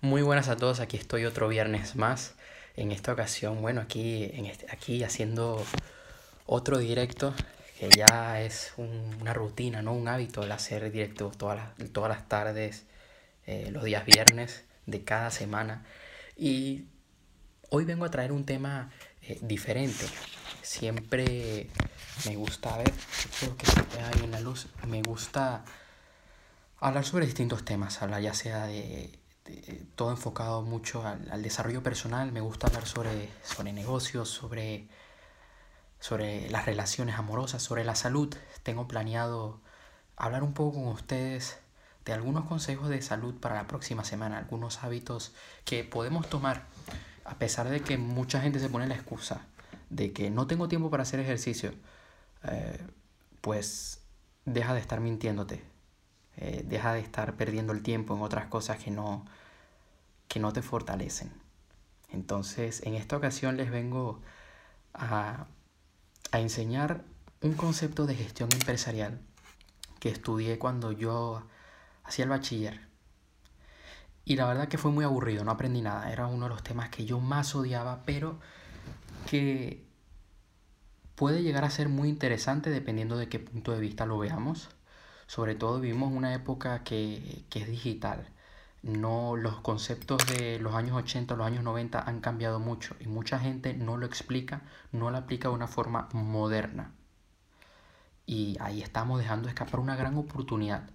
Muy buenas a todos, aquí estoy otro viernes más. En esta ocasión, bueno, aquí, en este, aquí haciendo otro directo, que ya es una rutina, ¿no? Un hábito el hacer directos todas las, todas las tardes, eh, los días viernes de cada semana. Y hoy vengo a traer un tema eh, diferente. Siempre me gusta, a ver, creo que se ve ahí en la luz, me gusta hablar sobre distintos temas, hablar ya sea de este, todo enfocado mucho al, desarrollo personal. Me gusta hablar sobre, sobre negocios, sobre, sobre las relaciones amorosas, sobre la salud. Tengo planeado hablar un poco con ustedes de algunos consejos de salud para la próxima semana, algunos hábitos que podemos tomar, a pesar de que mucha gente se pone la excusa de que no tengo tiempo para hacer ejercicio, eh, pues deja de estar mintiéndote, eh, deja de estar perdiendo el tiempo en otras cosas que no, que no te fortalecen. Entonces, en esta ocasión les vengo a, a enseñar un concepto de gestión empresarial que estudié cuando yo hacía el bachiller. Y la verdad que fue muy aburrido, no aprendí nada. Era uno de los temas que yo más odiaba, pero que puede llegar a ser muy interesante dependiendo de qué punto de vista lo veamos. Sobre todo vivimos una época que, que es digital no los conceptos de los años 80, los años 90 han cambiado mucho y mucha gente no lo explica, no lo aplica de una forma moderna. Y ahí estamos dejando escapar una gran oportunidad.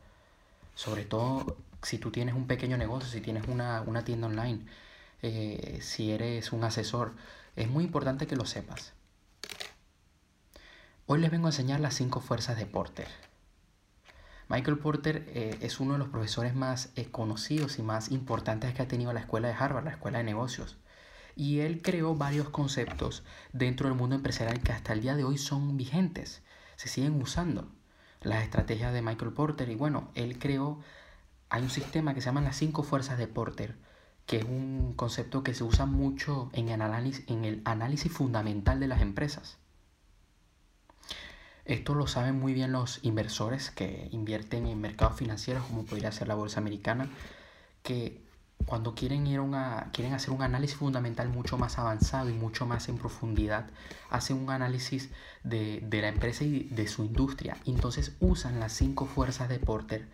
Sobre todo si tú tienes un pequeño negocio, si tienes una, tienda online, eh, si eres un asesor, es muy importante que lo sepas. Hoy les vengo a enseñar las cinco fuerzas de Porter. Michael Porter eh, es uno de los profesores más eh, conocidos y más importantes que ha tenido la escuela de Harvard, la escuela de negocios. Y él creó varios conceptos dentro del mundo empresarial que hasta el día de hoy son vigentes, se siguen usando. Las estrategias de Michael Porter y bueno, él creó, hay un sistema que se llama las cinco fuerzas de Porter, que es un concepto que se usa mucho en análisis, en el análisis fundamental de las empresas. Esto lo saben muy bien los inversores que invierten en mercados financieros, como podría ser la bolsa americana, que cuando quieren, ir una, quieren hacer un análisis fundamental mucho más avanzado y mucho más en profundidad, hacen un análisis de, de la empresa y de su industria. Entonces usan las cinco fuerzas de Porter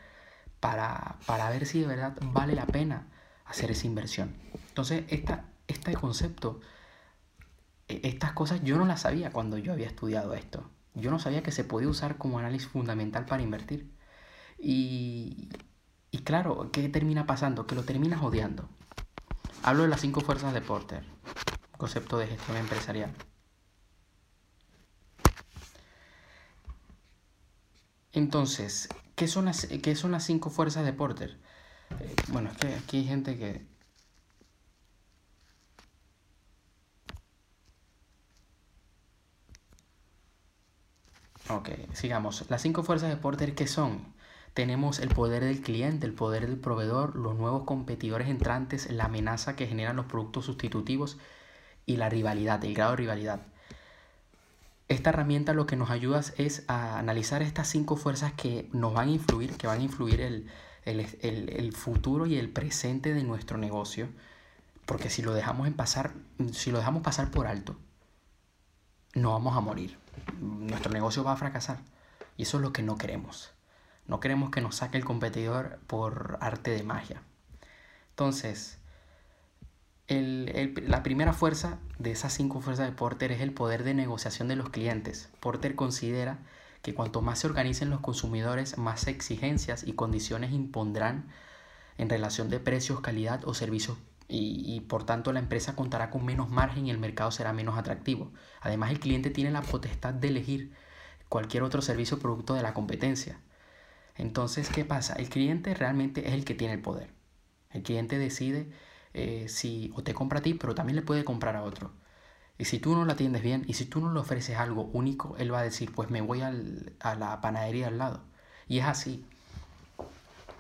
para, para ver si de verdad vale la pena hacer esa inversión. Entonces, esta, este concepto, e, estas cosas yo no las sabía cuando yo había estudiado esto. Yo no sabía que se podía usar como análisis fundamental para invertir. Y, y claro, ¿qué termina pasando? Que lo terminas odiando. Hablo de las cinco fuerzas de Porter, concepto de gestión empresarial. Entonces, ¿qué son las, qué son las cinco fuerzas de Porter? Eh, bueno, es que aquí hay gente que Ok, sigamos. Las cinco fuerzas de Porter, ¿qué son? Tenemos el poder del cliente, el poder del proveedor, los nuevos competidores entrantes, la amenaza que generan los productos sustitutivos y la rivalidad, el grado de rivalidad. Esta herramienta lo que nos ayuda es a analizar estas cinco fuerzas que nos van a influir, que van a influir el, el futuro y el presente de nuestro negocio. Porque si lo dejamos pasar, si lo dejamos pasar por alto, no vamos a morir nuestro negocio va a fracasar. Y eso es lo que no queremos. No queremos que nos saque el competidor por arte de magia. Entonces, la primera fuerza de esas cinco fuerzas de Porter es el poder de negociación de los clientes. Porter considera que cuanto más se organicen los consumidores, más exigencias y condiciones impondrán en relación de precios, calidad o servicios y, por tanto la empresa contará con menos margen y el mercado será menos atractivo. Además, el cliente tiene la potestad de elegir cualquier otro servicio o producto de la competencia. Entonces, ¿qué pasa? El cliente realmente es el que tiene el poder. El cliente decide eh, si o te compra a ti, pero también le puede comprar a otro. Y si tú no lo atiendes bien y si tú no le ofreces algo único, él va a decir, pues me voy al, a la panadería al lado. Y es así.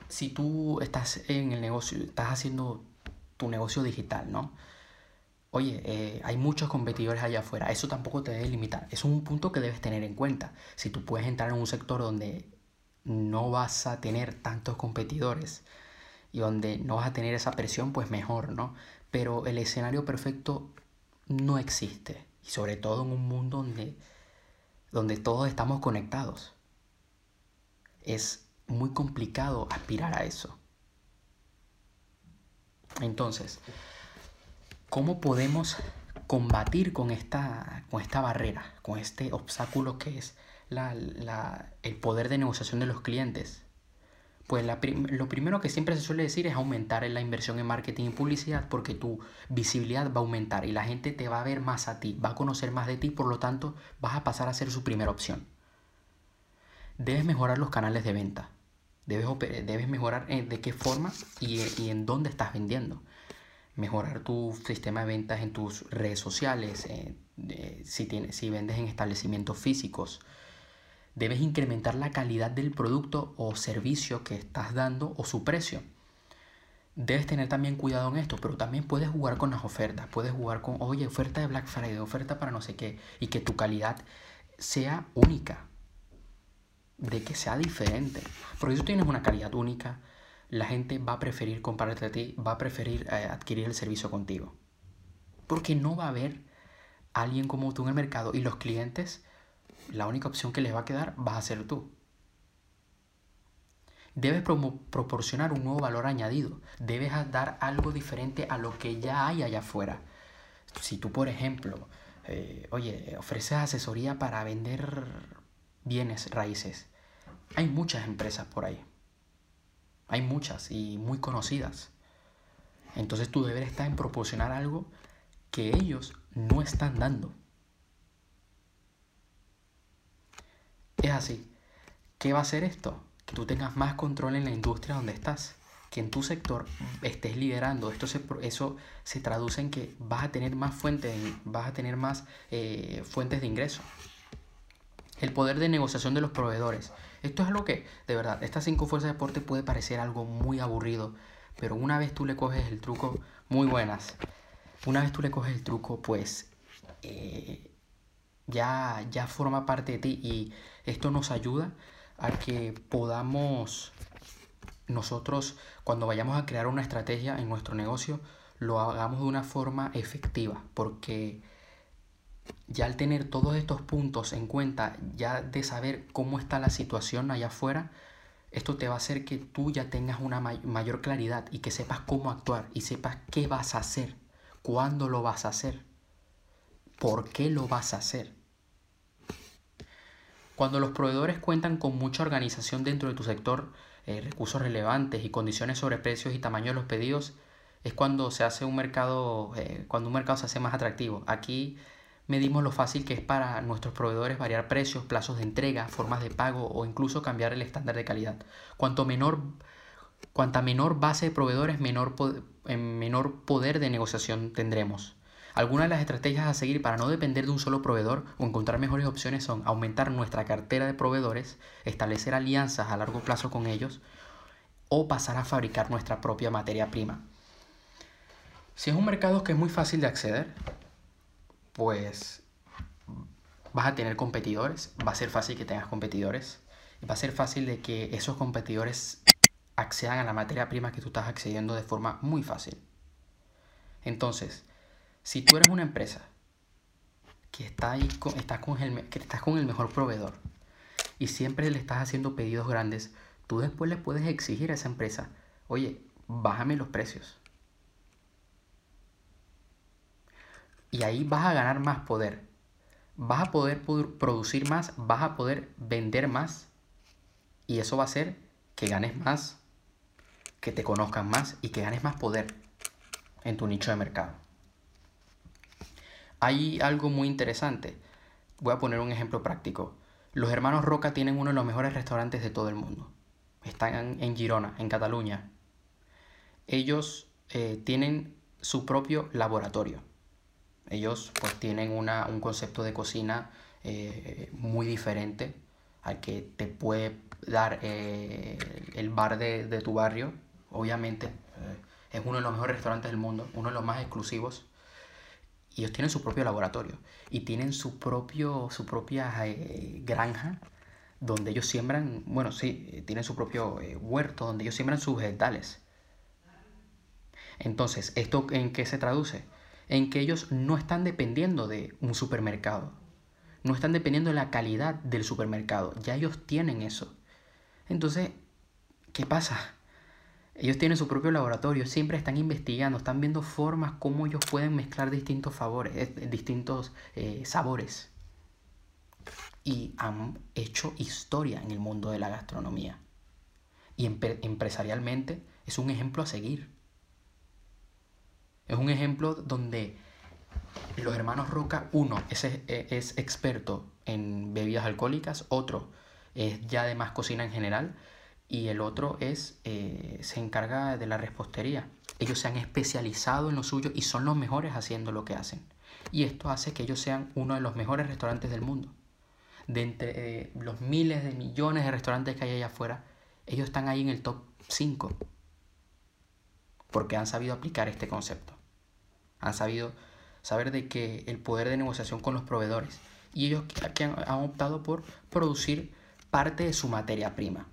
Si tú estás en el negocio, estás haciendo tu negocio digital, ¿no? Oye, eh, hay muchos competidores allá afuera, eso tampoco te debe limitar, es un punto que debes tener en cuenta. Si tú puedes entrar en un sector donde no vas a tener tantos competidores y donde no vas a tener esa presión, pues mejor, ¿no? Pero el escenario perfecto no existe. Y sobre todo en un mundo donde, donde todos estamos conectados. Es muy complicado aspirar a eso. Entonces, ¿cómo podemos combatir con esta, con esta barrera, con este obstáculo que es la, la, el poder de negociación de los clientes? Pues lo primero que siempre se suele decir es aumentar la inversión en marketing y publicidad porque tu visibilidad va a aumentar y la gente te va a ver más a ti, va a conocer más de ti, por lo tanto vas a pasar a ser su primera opción. Debes mejorar los canales de venta. Debes, debes mejorar de qué forma y, y, en dónde estás vendiendo. Mejorar tu sistema de ventas en tus redes sociales, eh, si, tienes, si vendes en establecimientos físicos, debes incrementar la calidad del producto o servicio que estás dando o su precio. Debes tener también cuidado en esto, pero también puedes jugar con las ofertas. Puedes jugar con, oye, oferta de Black Friday, oferta para no sé qué, y que tu calidad sea única, de que sea diferente. Porque si tú tienes una calidad única, la gente va a preferir comprarte a ti, va a preferir eh, adquirir el servicio contigo. Porque no va a haber alguien como tú en el mercado y los clientes la única opción que les va a quedar va a ser tú. Debes proporcionar un nuevo valor añadido. Debes dar algo diferente a lo que ya hay allá afuera. Si tú, por ejemplo, eh, oye, ofreces asesoría para vender bienes raíces, hay muchas empresas por ahí. Hay muchas y muy conocidas. Entonces tu deber está en proporcionar algo que ellos no están dando. Es así. ¿Qué va a hacer esto? Que tú tengas más control en la industria donde estás. Que en tu sector estés liderando. Esto se, eso se traduce en que vas a tener más fuentes, vas a tener más eh, fuentes de ingreso. El poder de negociación de los proveedores. Esto es lo que, de verdad, estas cinco fuerzas de deporte puede parecer algo muy aburrido, pero una vez tú le coges el truco, muy buenas. Una vez tú le coges el truco, pues eh, ya, ya forma parte de ti y esto nos ayuda a que podamos nosotros, cuando vayamos a crear una estrategia en nuestro negocio, lo hagamos de una forma efectiva, porque ya al tener todos estos puntos en cuenta, ya de saber cómo está la situación allá afuera, esto te va a hacer que tú ya tengas una mayor claridad y que sepas cómo actuar y sepas qué vas a hacer, cuándo lo vas a hacer, por qué lo vas a hacer. Cuando los proveedores cuentan con mucha organización dentro de tu sector, eh, recursos relevantes y condiciones sobre precios y tamaño de los pedidos, es cuando se hace un mercado, eh, cuando un mercado se hace más atractivo. Aquí medimos lo fácil que es para nuestros proveedores variar precios, plazos de entrega, formas de pago o incluso cambiar el estándar de calidad. Cuanto menor, cuanta menor base de proveedores, menor, menor poder de negociación tendremos. Algunas de las estrategias a seguir para no depender de un solo proveedor o encontrar mejores opciones son aumentar nuestra cartera de proveedores, establecer alianzas a largo plazo con ellos o pasar a fabricar nuestra propia materia prima. Si es un mercado que es muy fácil de acceder, pues vas a tener competidores, va a ser fácil que tengas competidores, va a ser fácil de que esos competidores accedan a la materia prima que tú estás accediendo de forma muy fácil. Entonces, si tú eres una empresa que está ahí con, con el, que estás con el mejor proveedor y siempre le estás haciendo pedidos grandes, tú después le puedes exigir a esa empresa, oye, bájame los precios. Y ahí vas a ganar más poder. Vas a poder producir más, vas a poder vender más. Y eso va a hacer que ganes más, que te conozcan más y que ganes más poder en tu nicho de mercado. Hay algo muy interesante. Voy a poner un ejemplo práctico. Los hermanos Roca tienen uno de los mejores restaurantes de todo el mundo. Están en Girona, en Cataluña. Ellos eh, tienen su propio laboratorio. Ellos pues tienen una, un concepto de cocina eh, muy diferente al que te puede dar eh, el bar de, de, tu barrio. Obviamente es uno de los mejores restaurantes del mundo, uno de los más exclusivos ellos tienen su propio laboratorio y tienen su, propio, su propia eh, granja donde ellos siembran, bueno, sí, tienen su propio eh, huerto donde ellos siembran sus vegetales. Entonces, ¿esto en qué se traduce? En que ellos no están dependiendo de un supermercado, no están dependiendo de la calidad del supermercado, ya ellos tienen eso. Entonces, ¿qué pasa? Ellos tienen su propio laboratorio, siempre están investigando, están viendo formas como ellos pueden mezclar distintos eh, eh, sabores. Y han hecho historia en el mundo de la gastronomía. Y empresarialmente es un ejemplo a seguir. Es un ejemplo donde los hermanos Roca, uno es, es experto en bebidas alcohólicas, otro es ya de más cocina en general, y el otro es, eh, se encarga de la repostería. Ellos se han especializado en lo suyo y son los mejores haciendo lo que hacen. Y esto hace que ellos sean uno de los mejores restaurantes del mundo. De entre eh, los miles de millones de restaurantes que hay allá afuera, ellos están ahí en el top 5. Porque han sabido aplicar este concepto. Han sabido saber de que el poder de negociación con los proveedores. Y ellos han, han optado por producir parte de su materia prima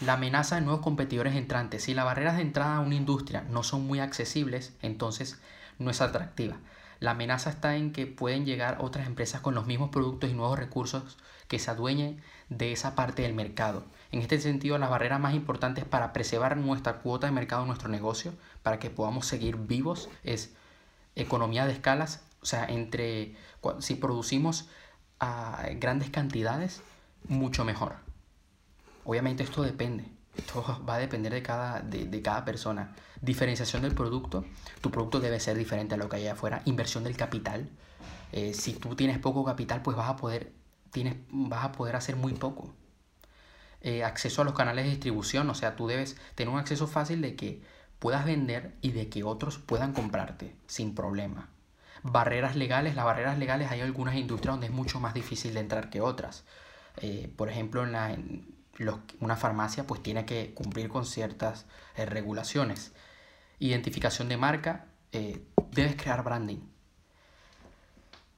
la amenaza de nuevos competidores entrantes. Si las barreras de entrada a una industria no son muy accesibles, entonces no es atractiva. La amenaza está en que pueden llegar otras empresas con los mismos productos y nuevos recursos que se adueñen de esa parte del mercado. En este sentido, las barreras más importantes para preservar nuestra cuota de mercado nuestro negocio, para que podamos seguir vivos, es economía de escalas, o sea, entre si producimos grandes cantidades, mucho mejor. Obviamente esto depende. Esto va a depender de cada, de, cada persona. Diferenciación del producto. Tu producto debe ser diferente a lo que hay afuera. Inversión del capital. Eh, si tú tienes poco capital, pues vas a poder, tienes, vas a poder hacer muy poco. Eh, acceso a los canales de distribución. O sea, tú debes tener un acceso fácil de que puedas vender y de que otros puedan comprarte sin problema. Barreras legales. Las barreras legales hay algunas industrias donde es mucho más difícil de entrar que otras. Eh, por ejemplo, en la, una farmacia pues tiene que cumplir con ciertas eh, regulaciones. Identificación de marca, debes crear branding.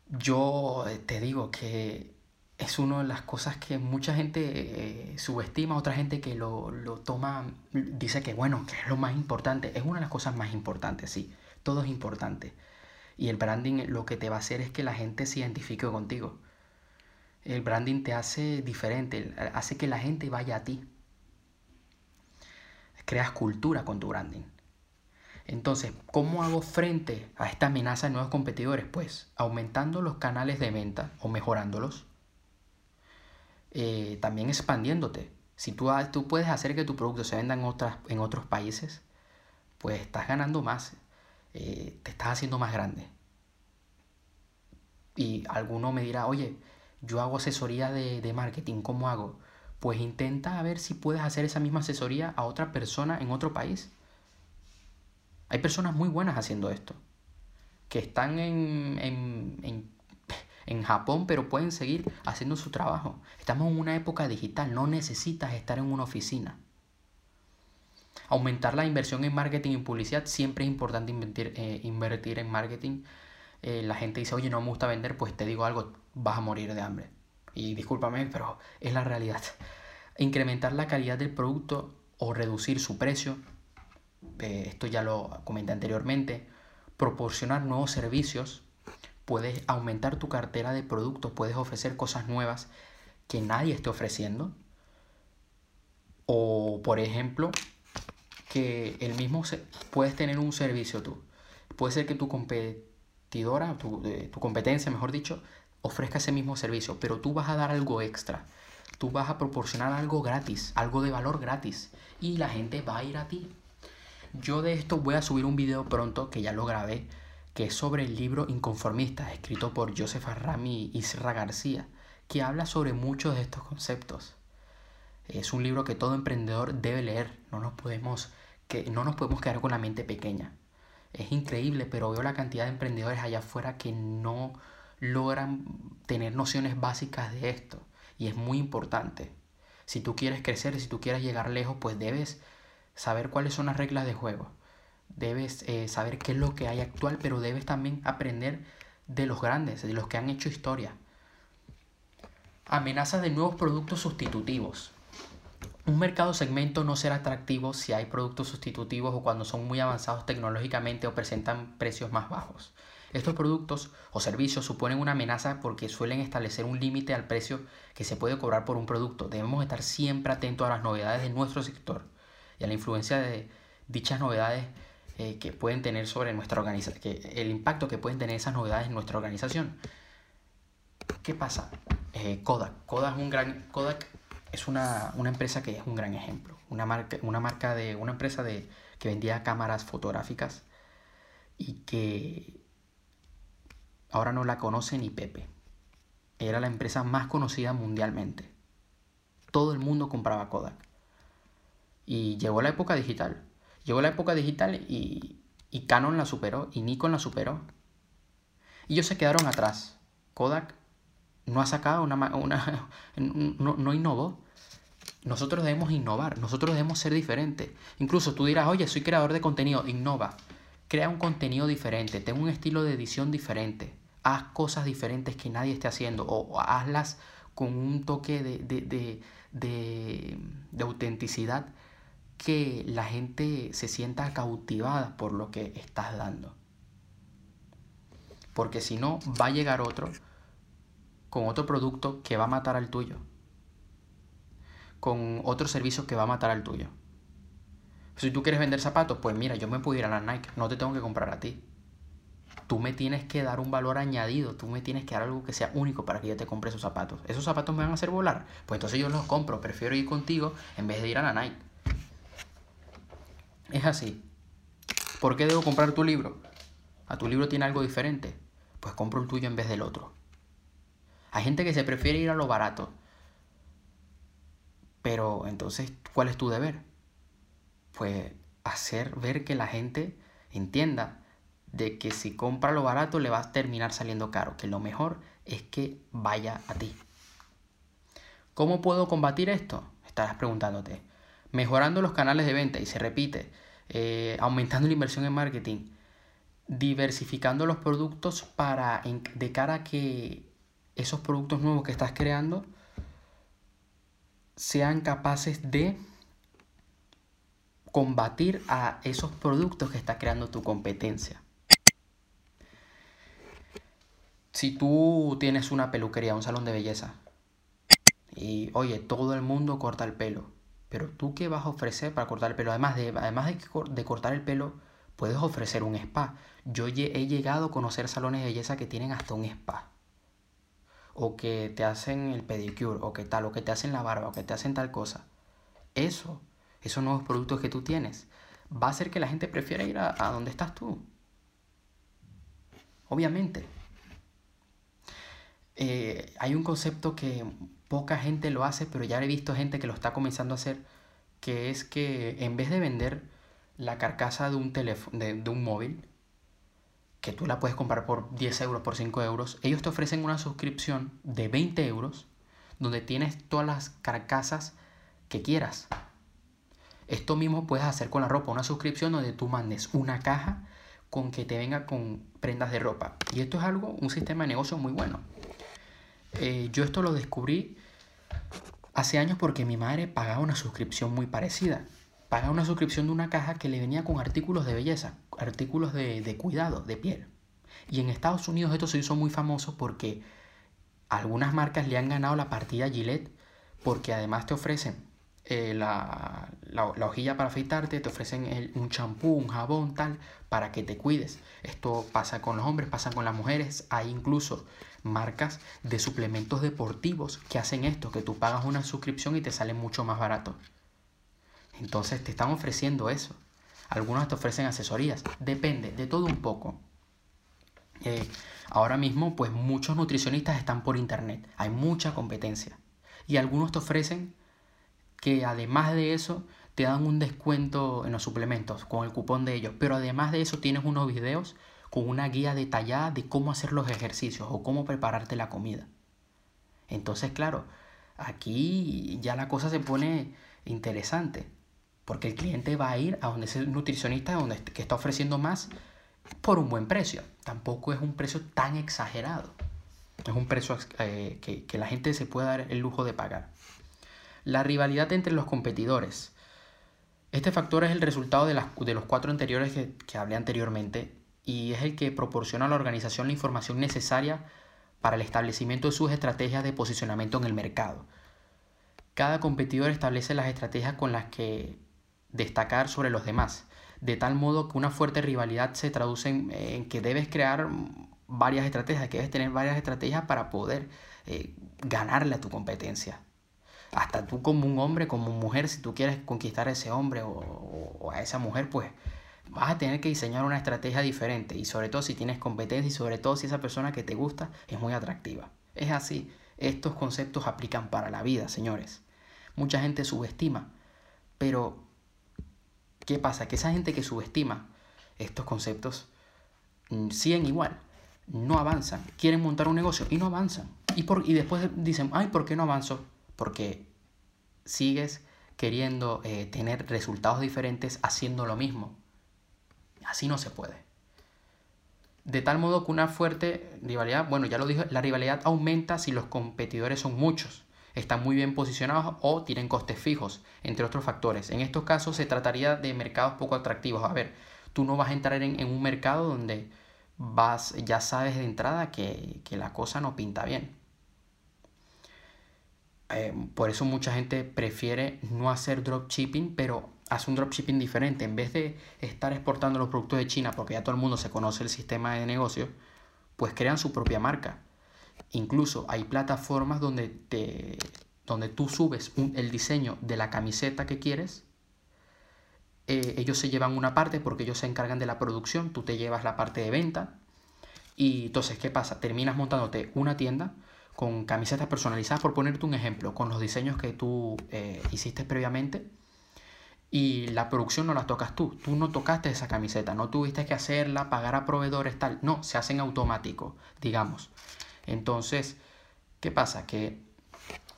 Yo te digo que es una de las cosas que mucha gente subestima, otra gente que lo, lo, toma, dice que bueno, que es lo más importante. Es una de las cosas más importantes, sí, todo es importante. Y el branding lo que te va a hacer es que la gente se identifique contigo. El branding te hace diferente, hace que la gente vaya a ti. Creas cultura con tu branding. Entonces, ¿cómo hago frente a esta amenaza de nuevos competidores? Pues aumentando los canales de venta o mejorándolos. Eh, también expandiéndote. Si tú, tú, puedes hacer que tu producto se venda en, otras, en otros países, pues estás ganando más, eh, te estás haciendo más grande. Y alguno me dirá, oye, yo hago asesoría de, marketing, ¿cómo hago? Pues intenta ver si puedes hacer esa misma asesoría a otra persona en otro país. Hay personas muy buenas haciendo esto, que están en, en, en Japón, pero pueden seguir haciendo su trabajo. Estamos en una época digital, no necesitas estar en una oficina. Aumentar la inversión en marketing y publicidad, siempre es importante invertir, eh, invertir en marketing. Eh, la gente dice, oye, no me gusta vender, pues te digo algo, vas a morir de hambre. Y discúlpame, pero es la realidad. Incrementar la calidad del producto o reducir su precio, eh, esto ya lo comenté anteriormente. Proporcionar nuevos servicios, puedes aumentar tu cartera de productos, puedes ofrecer cosas nuevas que nadie esté ofreciendo. O, por ejemplo, que el mismo puedes tener un servicio tú. Puede ser que tu competidora, tu, tu competencia, mejor dicho, ofrezca ese mismo servicio, pero tú vas a dar algo extra. Tú vas a proporcionar algo gratis, algo de valor gratis. Y la gente va a ir a ti. Yo de esto voy a subir un video pronto, que ya lo grabé, que es sobre el libro Inconformistas, escrito por Joseph Arrami y Isra García, que habla sobre muchos de estos conceptos. Es un libro que todo emprendedor debe leer. No nos podemos, que, no nos podemos quedar con la mente pequeña. Es increíble, pero veo la cantidad de emprendedores allá afuera que no, logran tener nociones básicas de esto. Y es muy importante. Si tú quieres crecer, si tú quieres llegar lejos, pues debes saber cuáles son las reglas de juego. Debes eh, saber qué es lo que hay actual, pero debes también aprender de los grandes, de los que han hecho historia. Amenazas de nuevos productos sustitutivos. Un mercado segmento no será atractivo si hay productos sustitutivos o cuando son muy avanzados tecnológicamente o presentan precios más bajos. Estos productos o servicios suponen una amenaza porque suelen establecer un límite al precio que se puede cobrar por un producto. Debemos estar siempre atentos a las novedades de nuestro sector y a la influencia de dichas novedades eh, que pueden tener sobre nuestra organización, el impacto que pueden tener esas novedades en nuestra organización. ¿Qué pasa? Eh, Kodak. Kodak es un gran Kodak es una, empresa que es un gran ejemplo. Una marca, una marca de. una empresa de, que vendía cámaras fotográficas y que ahora no la conoce ni Pepe. Era la empresa más conocida mundialmente. Todo el mundo compraba Kodak. Y llegó la época digital. Llegó la época digital y, y Canon la superó y Nikon la superó. Y ellos se quedaron atrás. Kodak no ha sacado una... una no, no innovó. Nosotros debemos innovar, nosotros debemos ser diferentes. Incluso tú dirás, oye, soy creador de contenido, innova. Crea un contenido diferente, ten un estilo de edición diferente. Haz cosas diferentes que nadie esté haciendo o, hazlas con un toque de, de, de, de, de autenticidad que la gente se sienta cautivada por lo que estás dando. Porque si no, va a llegar otro con otro producto que va a matar al tuyo. Con otro servicio que va a matar al tuyo. Si tú quieres vender zapatos, pues mira, yo me puedo ir a la Nike, no te tengo que comprar a ti. Tú me tienes que dar un valor añadido, tú me tienes que dar algo que sea único para que yo te compre esos zapatos. ¿Esos zapatos me van a hacer volar? Pues entonces yo los compro, prefiero ir contigo en vez de ir a la Nike. Es así. ¿Por qué debo comprar tu libro? ¿A tu libro tiene algo diferente? Pues compro el tuyo en vez del otro. Hay gente que se prefiere ir a lo barato. Pero entonces, ¿cuál es tu deber? Pues hacer ver que la gente entienda de que si compra lo barato le va a terminar saliendo caro, que lo mejor es que vaya a ti. ¿Cómo puedo combatir esto? Estarás preguntándote. Mejorando los canales de venta y se repite, eh, aumentando la inversión en marketing, diversificando los productos para de cara que esos productos nuevos que estás creando sean capaces de combatir a esos productos que está creando tu competencia. Si tú tienes una peluquería, un salón de belleza, y oye, todo el mundo corta el pelo, pero tú qué vas a ofrecer para cortar el pelo? Además de, además de, de cortar el pelo, puedes ofrecer un spa. Yo he llegado a conocer salones de belleza que tienen hasta un spa o que te hacen el pedicure, o que tal, o que te hacen la barba, o que te hacen tal cosa. Eso, esos nuevos productos que tú tienes, va a hacer que la gente prefiera ir a, donde estás tú. Obviamente. Eh, hay un concepto que poca gente lo hace, pero ya he visto gente que lo está comenzando a hacer, que es que en vez de vender la carcasa de un teléfono, de un móvil, que tú la puedes comprar por 10 euros, por 5 euros, ellos te ofrecen una suscripción de 20 euros donde tienes todas las carcasas que quieras. Esto mismo puedes hacer con la ropa, una suscripción donde tú mandes una caja con que te venga con prendas de ropa. Y esto es algo, un sistema de negocio muy bueno. Eh, yo esto lo descubrí hace años porque mi madre pagaba una suscripción muy parecida paga una suscripción de una caja que le venía con artículos de belleza, artículos de, de cuidado, de piel. Y en Estados Unidos esto se hizo muy famoso porque algunas marcas le han ganado la partida a Gillette porque además te ofrecen eh, la, la, la, hojilla para afeitarte, te ofrecen un champú, un jabón, tal, para que te cuides. Esto pasa con los hombres, pasa con las mujeres. Hay incluso marcas de suplementos deportivos que hacen esto, que tú pagas una suscripción y te sale mucho más barato. Entonces te están ofreciendo eso. Algunos te ofrecen asesorías. Depende, de todo un poco. Eh, ahora mismo, pues muchos nutricionistas están por internet. Hay mucha competencia. Y algunos te ofrecen que además de eso te dan un descuento en los suplementos con el cupón de ellos. Pero además de eso tienes unos videos con una guía detallada de cómo hacer los ejercicios o cómo prepararte la comida. Entonces, claro, aquí ya la cosa se pone interesante. Porque el cliente va a ir a donde ese nutricionista donde, que está ofreciendo más por un buen precio. Tampoco es un precio tan exagerado. Es un precio eh, que, que la gente se puede dar el lujo de pagar. La rivalidad entre los competidores. Este factor es el resultado de, las, de los cuatro anteriores que, que hablé anteriormente y es el que proporciona a la organización la información necesaria para el establecimiento de sus estrategias de posicionamiento en el mercado. Cada competidor establece las estrategias con las que destacar sobre los demás, de tal modo que una fuerte rivalidad se traduce en, que debes crear varias estrategias, que debes tener varias estrategias para poder eh, ganarle a tu competencia hasta tú como un hombre, como mujer, si tú quieres conquistar a ese hombre o, a esa mujer, pues vas a tener que diseñar una estrategia diferente y sobre todo si tienes competencia y sobre todo si esa persona que te gusta es muy atractiva. Es así, estos conceptos aplican para la vida, señores. Mucha gente subestima, pero ¿qué pasa? Que esa gente que subestima estos conceptos mm, siguen igual, no avanzan, quieren montar un negocio y no avanzan. Y, por, y después dicen, ay, ¿por qué no avanzo? porque sigues queriendo eh, tener resultados diferentes haciendo lo mismo. Así no se puede. De tal modo que una fuerte rivalidad, bueno, ya lo dije, la rivalidad aumenta si los competidores son muchos, están muy bien posicionados o tienen costes fijos, entre otros factores. En estos casos se trataría de mercados poco atractivos. A ver, tú no vas a entrar en, un mercado donde vas, ya sabes de entrada que, que la cosa no pinta bien. Eh, por eso mucha gente prefiere no hacer dropshipping, pero hace un dropshipping diferente. En vez de estar exportando los productos de China, porque ya todo el mundo se conoce el sistema de negocio, pues crean su propia marca. Incluso hay plataformas donde, te, donde tú subes el diseño de la camiseta que quieres. Eh, ellos se llevan una parte porque ellos se encargan de la producción, tú te llevas la parte de venta. Y entonces, ¿qué pasa? Terminas montándote una tienda con camisetas personalizadas, por ponerte un ejemplo, con los diseños que tú eh, hiciste previamente y la producción no la tocas tú, tú no tocaste esa camiseta, no tuviste que hacerla, pagar a proveedores, tal, no, se hacen automático, digamos. Entonces, ¿qué pasa? Que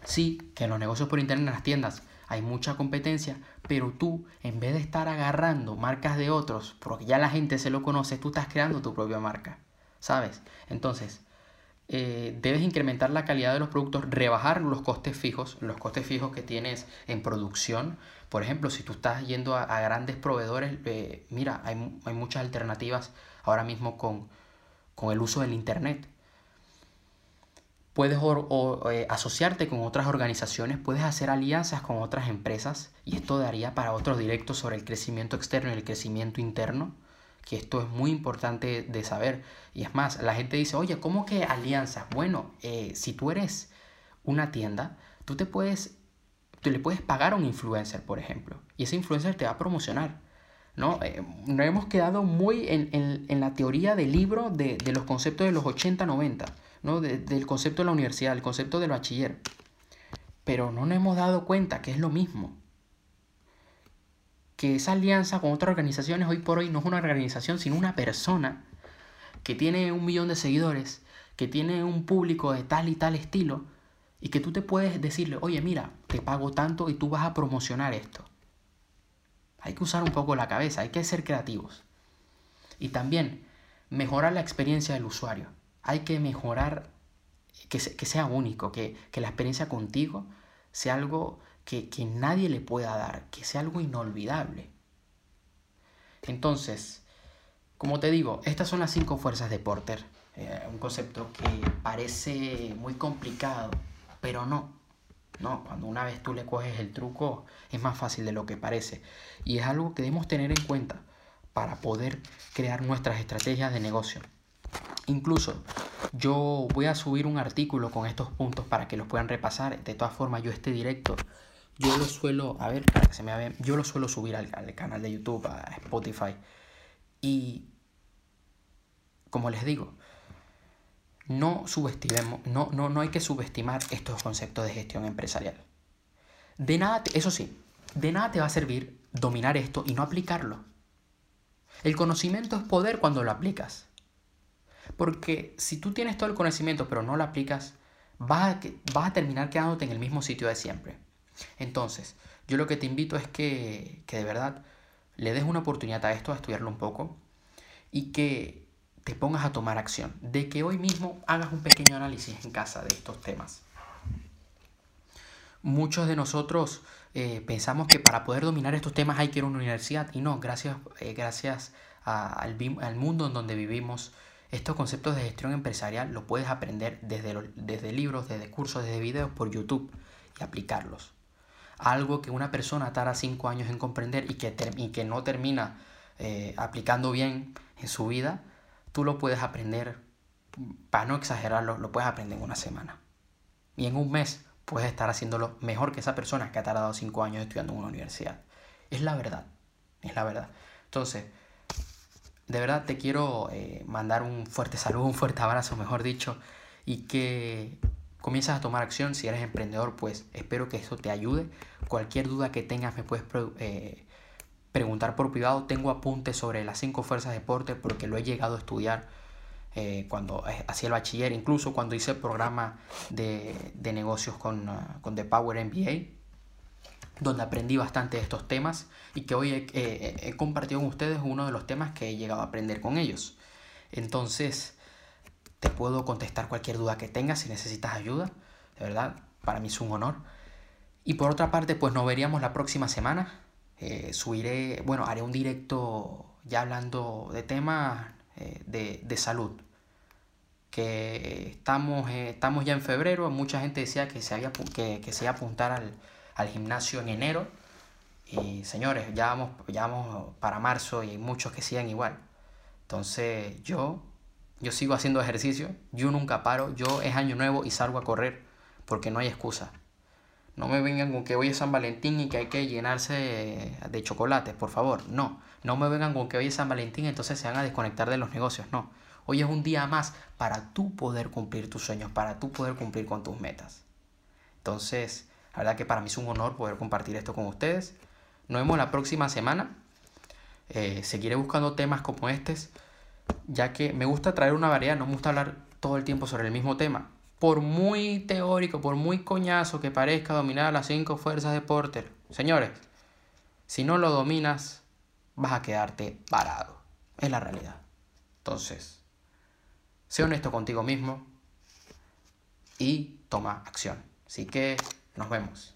sí, que en los negocios por internet, en las tiendas, hay mucha competencia, pero tú, en vez de estar agarrando marcas de otros, porque ya la gente se lo conoce, tú estás creando tu propia marca, ¿sabes? Entonces, eh, debes incrementar la calidad de los productos, rebajar los costes fijos, los costes fijos que tienes en producción. Por ejemplo, si tú estás yendo a, grandes proveedores, eh, mira, hay, muchas alternativas ahora mismo con, el uso del Internet. Puedes eh, asociarte con otras organizaciones, puedes hacer alianzas con otras empresas y esto daría para otros directos sobre el crecimiento externo y el crecimiento interno que esto es muy importante de saber. Y es más, la gente dice, oye, ¿cómo que alianzas? Bueno, eh, si tú eres una tienda, tú te puedes, tú le puedes pagar a un influencer, por ejemplo, y ese influencer te va a promocionar. ¿no? Eh, nos hemos quedado muy en, la teoría del libro de, los conceptos de los 80-90, ¿no? del concepto de la universidad, el concepto del bachiller. Pero no nos hemos dado cuenta que es lo mismo que esa alianza con otras organizaciones hoy por hoy no es una organización, sino una persona que tiene un millón de seguidores, que tiene un público de tal y tal estilo, y que tú te puedes decirle, oye, mira, te pago tanto y tú vas a promocionar esto. Hay que usar un poco la cabeza, hay que ser creativos. Y también mejorar la experiencia del usuario. Hay que mejorar, que, sea único, que la experiencia contigo sea algo que, nadie le pueda dar, que sea algo inolvidable. Entonces, como te digo, estas son las cinco fuerzas de Porter. Eh, un concepto que parece muy complicado, pero no. No, cuando una vez tú le coges el truco es más fácil de lo que parece. Y es algo que debemos tener en cuenta para poder crear nuestras estrategias de negocio. Incluso yo voy a subir un artículo con estos puntos para que los puedan repasar. De todas formas, yo este directo yo lo suelo, a ver, se me yo lo suelo subir al, canal de YouTube, a Spotify. Y, como les digo, no subestimemos, no, no, no hay que subestimar estos conceptos de gestión empresarial. De nada, eso sí, de nada te va a servir dominar esto y no aplicarlo. El conocimiento es poder cuando lo aplicas. Porque si tú tienes todo el conocimiento pero no lo aplicas, vas a, vas a terminar quedándote en el mismo sitio de siempre. Entonces, yo lo que te invito es que, de verdad le des una oportunidad a esto, a estudiarlo un poco y que te pongas a tomar acción, de que hoy mismo hagas un pequeño análisis en casa de estos temas. muchos de nosotros eh, pensamos que para poder dominar estos temas hay que ir a una universidad y no, gracias, eh, gracias al, al, mundo en donde vivimos, estos conceptos de gestión empresarial los puedes aprender desde, desde libros, desde cursos, desde videos por YouTube y aplicarlos. Algo que una persona tarda cinco años en comprender y que, y que no termina eh, aplicando bien en su vida, tú lo puedes aprender, para no exagerarlo, lo puedes aprender en una semana. Y en un mes puedes estar haciéndolo mejor que esa persona que ha tardado cinco años estudiando en una universidad. Es la verdad, es la verdad. Entonces, de verdad te quiero eh, mandar un fuerte saludo, un fuerte abrazo, mejor dicho, y que comiences a tomar acción. Si eres emprendedor, pues espero que eso te ayude. Cualquier duda que tengas me puedes eh, preguntar por privado. Tengo apuntes sobre las cinco fuerzas de deporte porque lo he llegado a estudiar eh, cuando hacía el bachiller, incluso cuando hice el programa de, de negocios con, uh, con The Power MBA, donde aprendí bastante de estos temas y que hoy he, he, compartido con ustedes uno de los temas que he llegado a aprender con ellos. Entonces, te puedo contestar cualquier duda que tengas si necesitas ayuda, de verdad, para mí es un honor. Y por otra parte, pues nos veríamos la próxima semana. Eh, subiré, bueno, haré un directo ya hablando de temas eh, de, salud. Que estamos, eh, estamos ya en febrero, mucha gente decía que se, había, que, que se iba a apuntar al, al, gimnasio en enero. Y señores, ya vamos, ya vamos para marzo y hay muchos que sigan igual. Entonces yo, yo sigo haciendo ejercicio, yo nunca paro, yo es año nuevo y salgo a correr porque no hay excusa. No me vengan con que hoy es San Valentín y que hay que llenarse de chocolates, por favor. No, no me vengan con que hoy es San Valentín entonces se van a desconectar de los negocios. No, hoy es un día más para tú poder cumplir tus sueños, para tú poder cumplir con tus metas. Entonces, la verdad que para mí es un honor poder compartir esto con ustedes. Nos vemos la próxima semana. Eh, seguiré buscando temas como estos, ya que me gusta traer una variedad, no me gusta hablar todo el tiempo sobre el mismo tema por muy teórico, por muy coñazo que parezca dominar las cinco fuerzas de Porter, señores, si no lo dominas, vas a quedarte parado. Es la realidad. Entonces, sé honesto contigo mismo y toma acción. Así que nos vemos.